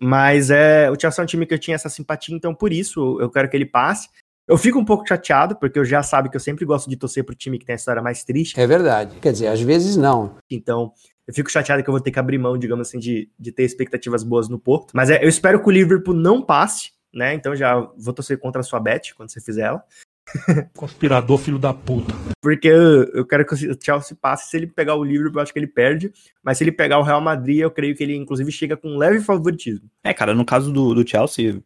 D: Mas é, o Chelsea é um time que eu tinha essa simpatia, então por isso eu quero que ele passe. Eu fico um pouco chateado, porque eu já sabe que eu sempre gosto de torcer pro time que tem a história mais triste.
I: É verdade. Quer dizer, às vezes não.
D: Então, eu fico chateado que eu vou ter que abrir mão, digamos assim, de, de ter expectativas boas no Porto. Mas é, eu espero que o Liverpool não passe, né? Então já vou torcer contra a sua bet quando você fizer ela.
C: Conspirador, filho da puta.
D: Porque eu, eu quero que o Chelsea passe. Se ele pegar o Liverpool, eu acho que ele perde. Mas se ele pegar o Real Madrid, eu creio que ele, inclusive, chega com um leve favoritismo.
E: É, cara, no caso do, do Chelsea,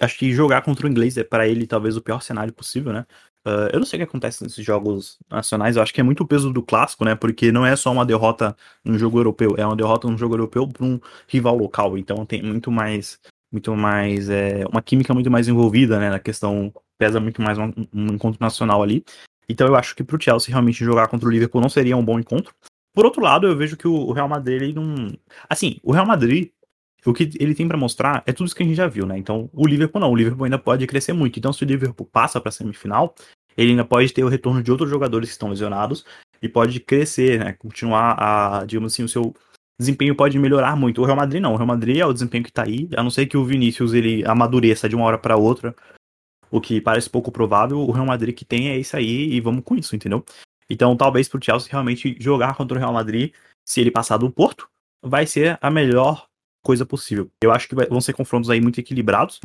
E: acho que jogar contra o inglês é para ele talvez o pior cenário possível, né? Uh, eu não sei o que acontece nesses jogos nacionais, eu acho que é muito o peso do clássico, né? Porque não é só uma derrota num jogo europeu, é uma derrota num jogo europeu para um rival local. Então tem muito mais, muito mais, é, uma química muito mais envolvida, né? Na questão pesa muito mais um, um encontro nacional ali. Então eu acho que pro Chelsea realmente jogar contra o Liverpool não seria um bom encontro. Por outro lado, eu vejo que o Real Madrid ele não. Assim, o Real Madrid, o que ele tem para mostrar é tudo isso que a gente já viu, né? Então, o Liverpool não. O Liverpool ainda pode crescer muito. Então, se o Liverpool passa para semifinal, ele ainda pode ter o retorno de outros jogadores que estão lesionados e pode crescer, né? Continuar a, digamos assim, o seu desempenho pode melhorar muito. O Real Madrid não. O Real Madrid é o desempenho que tá aí, a não ser que o Vinícius ele amadureça de uma hora para outra o que parece pouco provável, o Real Madrid que tem é isso aí e vamos com isso, entendeu? Então, talvez pro Chelsea realmente jogar contra o Real Madrid, se ele passar do Porto, vai ser a melhor coisa possível. Eu acho que vão ser confrontos aí muito equilibrados.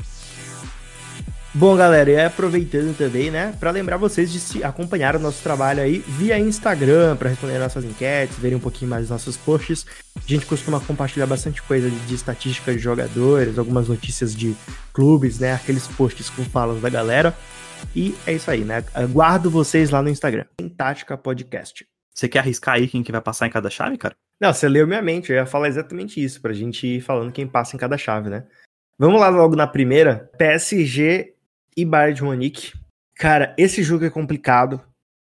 D: Bom, galera, e aproveitando também, né, para lembrar vocês de se acompanhar o nosso trabalho aí via Instagram, para responder nossas enquetes, verem um pouquinho mais nossos posts. A gente costuma compartilhar bastante coisa de, de estatística de jogadores, algumas notícias de clubes, né, aqueles posts com falas da galera. E é isso aí, né? Aguardo vocês lá no Instagram, em Tática Podcast.
E: Você quer arriscar aí quem que vai passar em cada chave, cara?
D: Não, você leu minha mente, eu ia falar exatamente isso, pra gente ir falando quem passa em cada chave, né? Vamos lá logo na primeira. PSG e Bayern de Munique. Cara, esse jogo é complicado,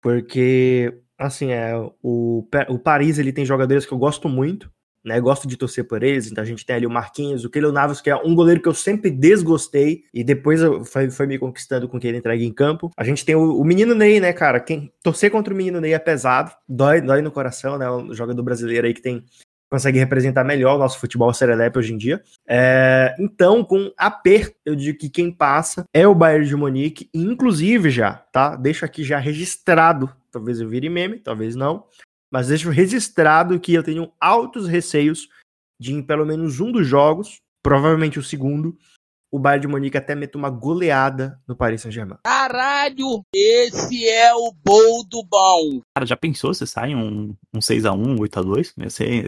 D: porque, assim, é, o, o Paris ele tem jogadores que eu gosto muito, né? Gosto de torcer por eles, então a gente tem ali o Marquinhos, o Keylor Navas, que é um goleiro que eu sempre desgostei, e depois foi, foi me conquistando com que ele entregue em campo. A gente tem o, o, menino Ney, né, cara? Quem torcer contra o menino Ney é pesado, dói, dói no coração, né? Um jogador brasileiro aí que tem consegue representar melhor o nosso futebol serelepe hoje em dia. É, então, com aperto, eu digo que quem passa é o Bayern de Munique, inclusive já, tá? Deixo aqui já registrado, talvez eu vire meme, talvez não, mas deixo registrado que eu tenho altos receios de em pelo menos um dos jogos, provavelmente o segundo, o Bayern de Munique até meta uma goleada no Paris Saint-Germain.
G: Caralho, esse é o boldo bom.
E: Cara, já pensou se sai um, um 6x1, 8x2? Ia ser,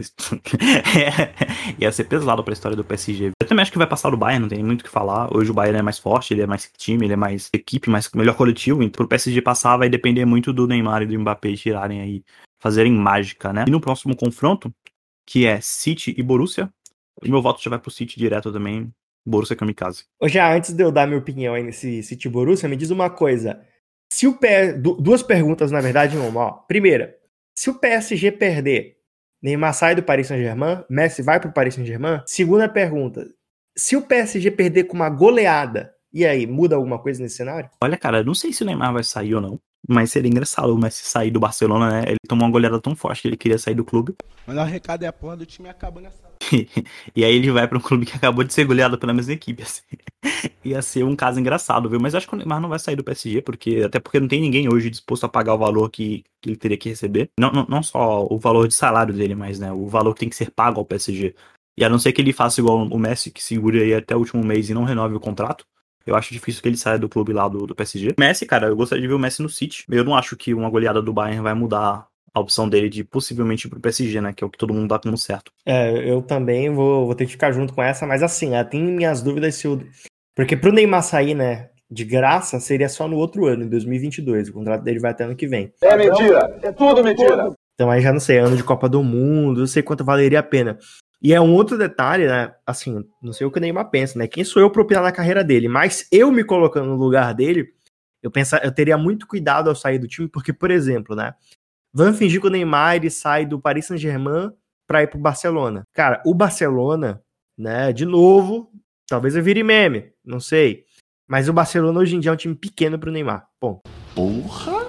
E: ia ser pesado pra história do PSG. Eu também acho que vai passar do Bayern, não tem muito o que falar. Hoje o Bayern é mais forte, ele é mais time, ele é mais equipe, mais melhor coletivo. Então pro PSG passar vai depender muito do Neymar e do Mbappé tirarem aí, fazerem mágica, né? E no próximo confronto, que é City e Borussia, o meu voto já vai pro City direto também. Borussia Kamikaze.
D: Já, antes de eu dar minha opinião aí nesse City Borussia, me diz uma coisa. Se o P... Duas perguntas, na verdade, uma. Ó. Primeira, se o PSG perder, Neymar sai do Paris Saint-Germain, Messi vai pro Paris Saint-Germain? Segunda pergunta, se o PSG perder com uma goleada, e aí, muda alguma coisa nesse cenário?
E: Olha, cara, não sei se o Neymar vai sair ou não. Mas seria engraçado o Messi sair do Barcelona, né? Ele tomou uma goleada tão forte que ele queria sair do clube.
L: Mas o recado é a porra do time acabando nessa.
E: e aí ele vai para um clube que acabou de ser goleado pela mesma equipe. Assim. Ia ser um caso engraçado, viu? Mas acho que o Neymar não vai sair do PSG, porque até porque não tem ninguém hoje disposto a pagar o valor que, que ele teria que receber. Não, não, não só o valor de salário dele, mas né, o valor que tem que ser pago ao PSG. E a não ser que ele faça igual o Messi, que segure aí até o último mês e não renove o contrato. Eu acho difícil que ele saia do clube lá do, do PSG. Messi, cara, eu gostaria de ver o Messi no City. Eu não acho que uma goleada do Bayern vai mudar a opção dele de possivelmente ir pro PSG, né? Que é o que todo mundo dá como certo.
D: É, eu também vou, vou ter que ficar junto com essa, mas assim, tem minhas dúvidas se o. Porque pro Neymar sair, né? De graça, seria só no outro ano, em 2022. O contrato dele vai até ano que vem.
B: É mentira! É tudo mentira!
D: Então aí já não sei, ano de Copa do Mundo, não sei quanto valeria a pena. E é um outro detalhe, né? Assim, não sei o que o Neymar pensa, né? Quem sou eu para opinar na carreira dele? Mas eu me colocando no lugar dele, eu pensa, eu teria muito cuidado ao sair do time, porque, por exemplo, né? Vamos fingir que o Neymar ele sai do Paris Saint-Germain para ir pro Barcelona. Cara, o Barcelona, né? De novo, talvez eu vire meme, não sei. Mas o Barcelona hoje em dia é um time pequeno pro Neymar. Bom.
H: Porra!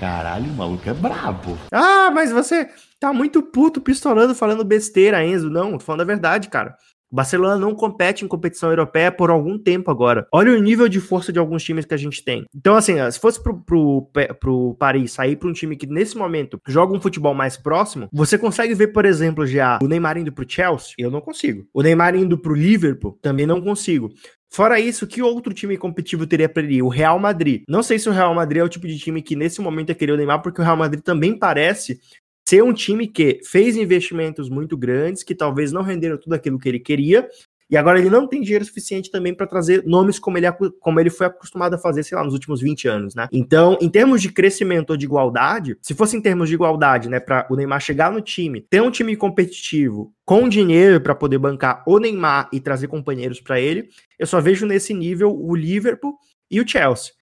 H: Caralho, o maluco é brabo.
D: Ah, mas você tá muito puto pistolando, falando besteira, Enzo. Não, tô falando a verdade, cara. Barcelona não compete em competição europeia por algum tempo agora. Olha o nível de força de alguns times que a gente tem. Então, assim, se fosse pro, pro, pro Paris sair para um time que nesse momento joga um futebol mais próximo, você consegue ver, por exemplo, já o Neymar indo pro Chelsea? Eu não consigo. O Neymar indo pro Liverpool? Também não consigo. Fora isso, que outro time competitivo teria para ele? O Real Madrid. Não sei se o Real Madrid é o tipo de time que nesse momento é querer o Neymar, porque o Real Madrid também parece ser um time que fez investimentos muito grandes, que talvez não renderam tudo aquilo que ele queria, e agora ele não tem dinheiro suficiente também para trazer nomes como ele, como ele foi acostumado a fazer, sei lá, nos últimos 20 anos, né? Então, em termos de crescimento ou de igualdade, se fosse em termos de igualdade, né, para o Neymar chegar no time, ter um time competitivo com dinheiro para poder bancar o Neymar e trazer companheiros para ele, eu só vejo nesse nível o Liverpool e o Chelsea.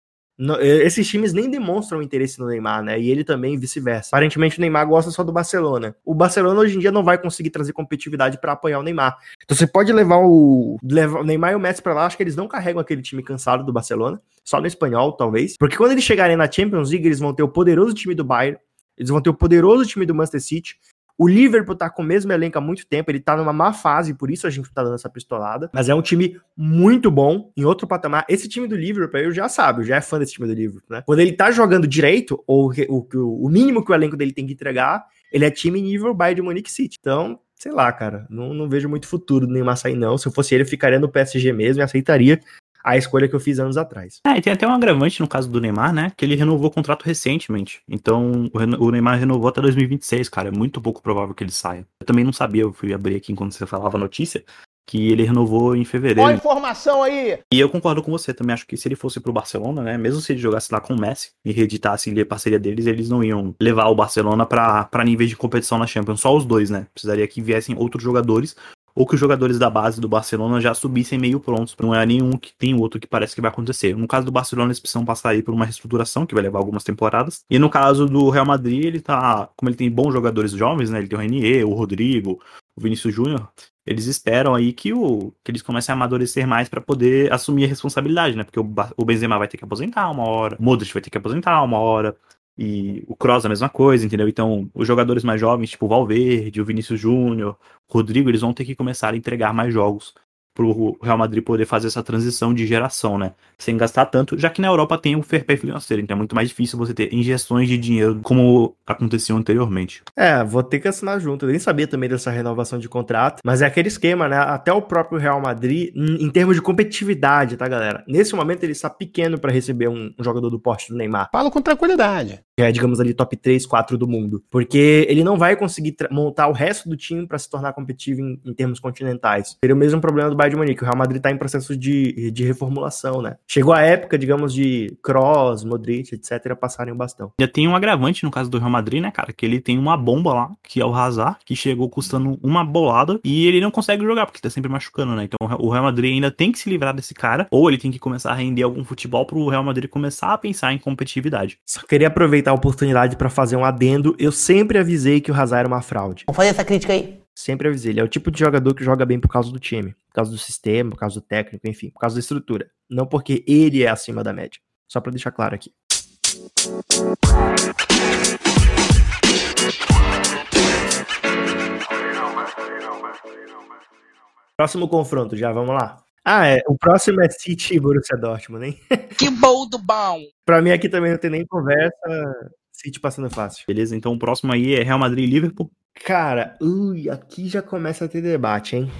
D: Esses times nem demonstram interesse no Neymar, né? E ele também vice-versa. Aparentemente o Neymar gosta só do Barcelona. O Barcelona hoje em dia não vai conseguir trazer competitividade para apoiar o Neymar. Então você pode levar o, levar o Neymar e o Messi para lá, acho que eles não carregam aquele time cansado do Barcelona, só no espanhol talvez, porque quando eles chegarem na Champions League, eles vão ter o poderoso time do Bayern, eles vão ter o poderoso time do Manchester City, o Liverpool tá com o mesmo elenco há muito tempo, ele tá numa má fase, por isso a gente tá dando essa pistolada. Mas é um time muito bom, em outro patamar. Esse time do Liverpool, eu já sabe, eu já é fã desse time do Liverpool, né? Quando ele tá jogando direito, ou o, o mínimo que o elenco dele tem que entregar, ele é time nível Bayern de Munich City. Então, sei lá, cara, não, não vejo muito futuro do Neymar sair, não. Se eu fosse ele, eu ficaria no PSG mesmo e aceitaria a escolha que eu fiz anos atrás.
E: É, e tem até um agravante no caso do Neymar, né? Que ele renovou o contrato recentemente. Então, o Neymar renovou até 2026, cara. É muito pouco provável que ele saia. Eu também não sabia, eu fui abrir aqui enquanto você falava a notícia, que ele renovou em fevereiro.
B: Olha a informação aí!
E: E eu concordo com você, também acho que se ele fosse pro Barcelona, né? Mesmo se ele jogasse lá com o Messi e reeditasse a parceria deles, eles não iam levar o Barcelona para níveis de competição na Champions. Só os dois, né? Precisaria que viessem outros jogadores ou que os jogadores da base do Barcelona já subissem meio prontos. Não é nenhum que tem outro que parece que vai acontecer. No caso do Barcelona, eles precisam passar aí por uma reestruturação que vai levar algumas temporadas. E no caso do Real Madrid, ele tá, como ele tem bons jogadores jovens, né? Ele tem o Renier, o Rodrigo, o Vinícius Júnior. Eles esperam aí que, o, que eles comecem a amadurecer mais para poder assumir a responsabilidade, né? Porque o, o Benzema vai ter que aposentar uma hora, o Modric vai ter que aposentar uma hora, e o Kroos a mesma coisa, entendeu? Então, os jogadores mais jovens, tipo o Valverde, o Vinícius Júnior, o Rodrigo, eles vão ter que começar a entregar mais jogos pro Real Madrid poder fazer essa transição de geração, né? Sem gastar tanto, já que na Europa tem o fair play financeiro, então é muito mais difícil você ter injeções de dinheiro como aconteceu anteriormente.
D: É, vou ter que assinar junto. Eu nem sabia também dessa renovação de contrato, mas é aquele esquema, né? Até o próprio Real Madrid, em, termos de competitividade, tá, galera? Nesse momento ele está pequeno para receber um, um, jogador do porte do Neymar.
I: Falo com tranquilidade.
D: Que é, digamos ali, top 3, 4 do mundo. Porque ele não vai conseguir montar o resto do time para se tornar competitivo em, em, termos continentais. Seria o mesmo problema do Bayern de Munique. O Real Madrid tá em processo de, de reformulação, né? Chegou a época, digamos, de Kroos, Modric, etc., passarem o bastão.
E: Já tem um agravante no caso do Real Madrid, né, cara? Que ele tem uma bomba lá, que é o Hazard, que chegou custando uma bolada e ele não consegue jogar, porque tá sempre machucando, né? Então o Real Madrid ainda tem que se livrar desse cara, ou ele tem que começar a render algum futebol pro Real Madrid começar a pensar em competitividade.
D: Só queria aproveitar a oportunidade para fazer um adendo. Eu sempre avisei que o Hazard era uma fraude.
K: Vamos fazer essa crítica aí.
D: Sempre avisei. Ele é o tipo de jogador que joga bem por causa do time, por causa do sistema, por causa do técnico, enfim, por causa da estrutura. Não porque ele é acima da média. Só para deixar claro aqui. Próximo confronto, já vamos lá. Ah, é. O próximo é City e Borussia Dortmund, hein?
G: Que bom do bom!
D: pra mim aqui também não tem nem conversa. City passando fácil.
E: Beleza, então o próximo aí é Real Madrid e Liverpool.
D: Cara, ui, aqui já começa a ter debate, hein?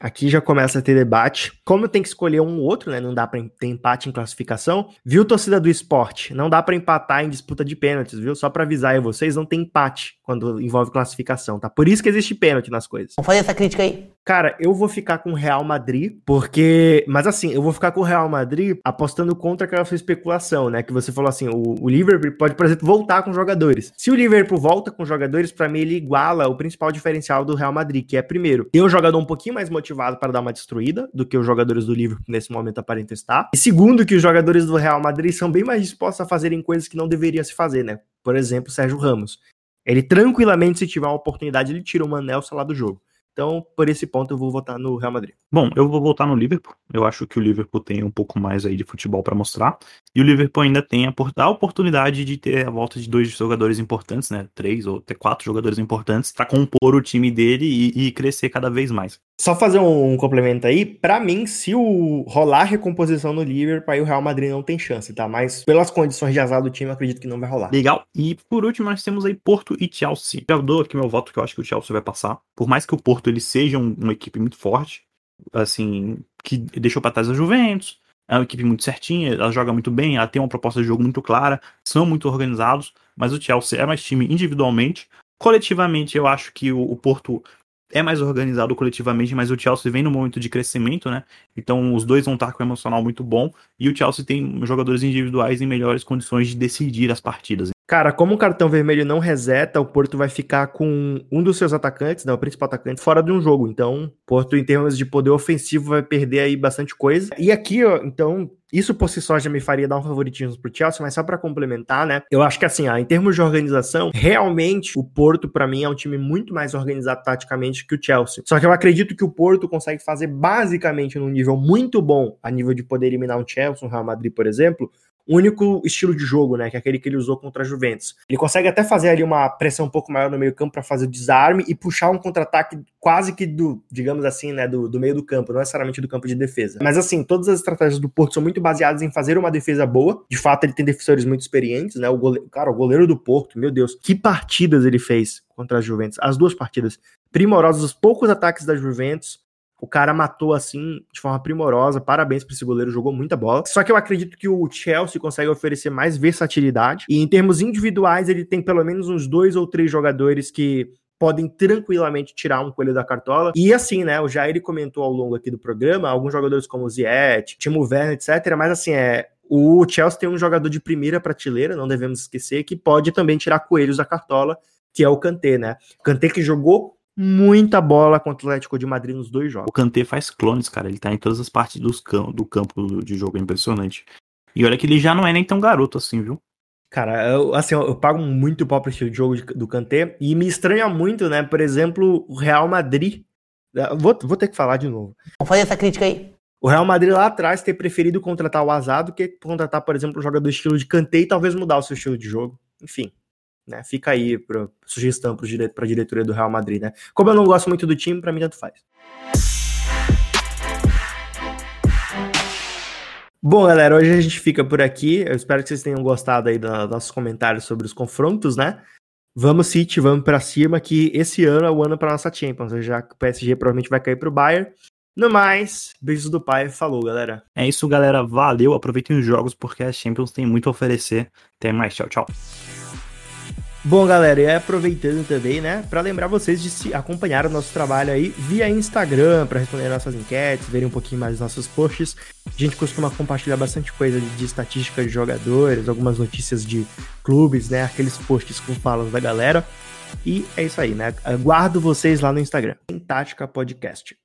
D: Aqui já começa a ter debate. Como tem que escolher um ou outro, né? Não dá para ter empate em classificação. Viu, torcida do esporte? Não dá para empatar em disputa de pênaltis, viu? Só para avisar aí vocês, não tem empate quando envolve classificação, tá? Por isso que existe pênalti nas coisas.
K: Vamos fazer essa crítica aí.
D: Cara, eu vou ficar com o Real Madrid, porque. Mas assim, eu vou ficar com o Real Madrid apostando contra aquela sua especulação, né? Que você falou assim: o, o Liverpool pode, por exemplo, voltar com jogadores. Se o Liverpool volta com jogadores, para mim ele iguala o principal diferencial do Real Madrid, que é, primeiro, ter um jogador um pouquinho mais motivado para dar uma destruída do que os jogadores do Liverpool nesse momento aparentam estar. E segundo, que os jogadores do Real Madrid são bem mais dispostos a fazerem coisas que não deveriam se fazer, né? Por exemplo, Sérgio Ramos. Ele tranquilamente, se tiver uma oportunidade, ele tira o Manelson lá do jogo. Então, por esse ponto, eu vou votar no Real Madrid.
E: Bom, eu vou votar no Liverpool. Eu acho que o Liverpool tem um pouco mais aí de futebol para mostrar. E o Liverpool ainda tem a, oportunidade de ter a volta de dois jogadores importantes, né? Três ou até quatro jogadores importantes para compor o time dele e, e, crescer cada vez mais.
D: Só fazer um, complemento aí. Para mim, se o rolar recomposição no Liverpool, aí o Real Madrid não tem chance, tá? Mas pelas condições de azar do time, eu acredito que não vai rolar.
E: Legal. E por último, nós temos aí Porto e Chelsea. Já dou aqui meu voto, que eu acho que o Chelsea vai passar. Por mais que o Porto ele seja um, uma equipe muito forte, assim, que deixou para trás a Juventus, é uma equipe muito certinha, ela joga muito bem, ela tem uma proposta de jogo muito clara, são muito organizados, mas o Chelsea é mais time individualmente. Coletivamente, eu acho que o, o Porto é mais organizado coletivamente, mas o Chelsea vem no momento de crescimento, né? Então os dois vão estar com um emocional muito bom e o Chelsea tem jogadores individuais em melhores condições de decidir as partidas.
D: Cara, como o cartão vermelho não reseta, o Porto vai ficar com um dos seus atacantes, né, o principal atacante, fora de um jogo. Então, Porto, em termos de poder ofensivo, vai perder aí bastante coisa. E aqui, ó, então, isso por si só já me faria dar um favoritismo pro Chelsea, mas só para complementar, né? Eu acho que assim, ó, em termos de organização, realmente o Porto para mim é um time muito mais organizado taticamente que o Chelsea. Só que eu acredito que o Porto consegue fazer basicamente num nível muito bom, a nível de poder eliminar um Chelsea, um Real Madrid, por exemplo, único estilo de jogo, né? Que é aquele que ele usou contra a Juventus. Ele consegue até fazer ali uma pressão um pouco maior no meio-campo para fazer o desarme e puxar um contra-ataque quase que do, digamos assim, né? Do, do meio do campo, não necessariamente do campo de defesa. Mas assim, todas as estratégias do Porto são muito baseadas em fazer uma defesa boa. De fato, ele tem defensores muito experientes, né? O goleiro, cara, o goleiro do Porto, meu Deus, que partidas ele fez contra a Juventus. As duas partidas primorosas, os poucos ataques da Juventus o cara matou assim de forma primorosa. Parabéns para esse goleiro, jogou muita bola. Só que eu acredito que o Chelsea consegue oferecer mais versatilidade. E em termos individuais, ele tem pelo menos uns dois ou três jogadores que podem tranquilamente tirar um coelho da cartola. E assim, né, o Jair comentou ao longo aqui do programa, alguns jogadores como o Ziet, Timo Werner, etc. Mas assim, é, o Chelsea tem um jogador de primeira prateleira, não devemos esquecer, que pode também tirar coelhos da cartola, que é o Kanté, né? Kanté que jogou muita bola contra o Atlético de Madrid nos dois jogos.
E: O Kanté faz clones, cara. Ele tá em todas as partes dos cam do campo de jogo, é impressionante. E olha que ele já não é nem tão garoto assim, viu?
D: Cara, eu, assim, eu, pago muito pau pro estilo de jogo de, do Kanté e me estranha muito, né? Por exemplo, o Real Madrid. Vou, vou ter que falar de novo.
K: Vamos fazer essa crítica aí.
D: O Real Madrid lá atrás ter preferido contratar o Azar do que contratar, por exemplo, um jogador do estilo de Kanté e talvez mudar o seu estilo de jogo. Enfim, né? Fica aí para sugestão para dire a diretoria do Real Madrid, né? Como eu não gosto muito do time, para mim tanto faz. Bom, galera, hoje a gente fica por aqui. Eu espero que vocês tenham gostado aí dos nossos comentários sobre os confrontos, né? Vamos City, vamos pra cima, que esse ano é o ano pra nossa Champions. Já que o PSG provavelmente vai cair pro Bayern. No mais, beijos do pai, falou, galera.
E: É isso, galera. Valeu. Aproveitem os jogos porque a Champions tem muito a oferecer. Até mais. Tchau, tchau.
D: Bom, galera, e aproveitando também, né, para lembrar vocês de se acompanhar o nosso trabalho aí via Instagram, para responder nossas enquetes, verem um pouquinho mais os nossos posts. A gente costuma compartilhar bastante coisa de, de estatística de jogadores, algumas notícias de clubes, né, aqueles posts com falas da galera. E é isso aí, né? Aguardo vocês lá no Instagram. Em Tática Podcast.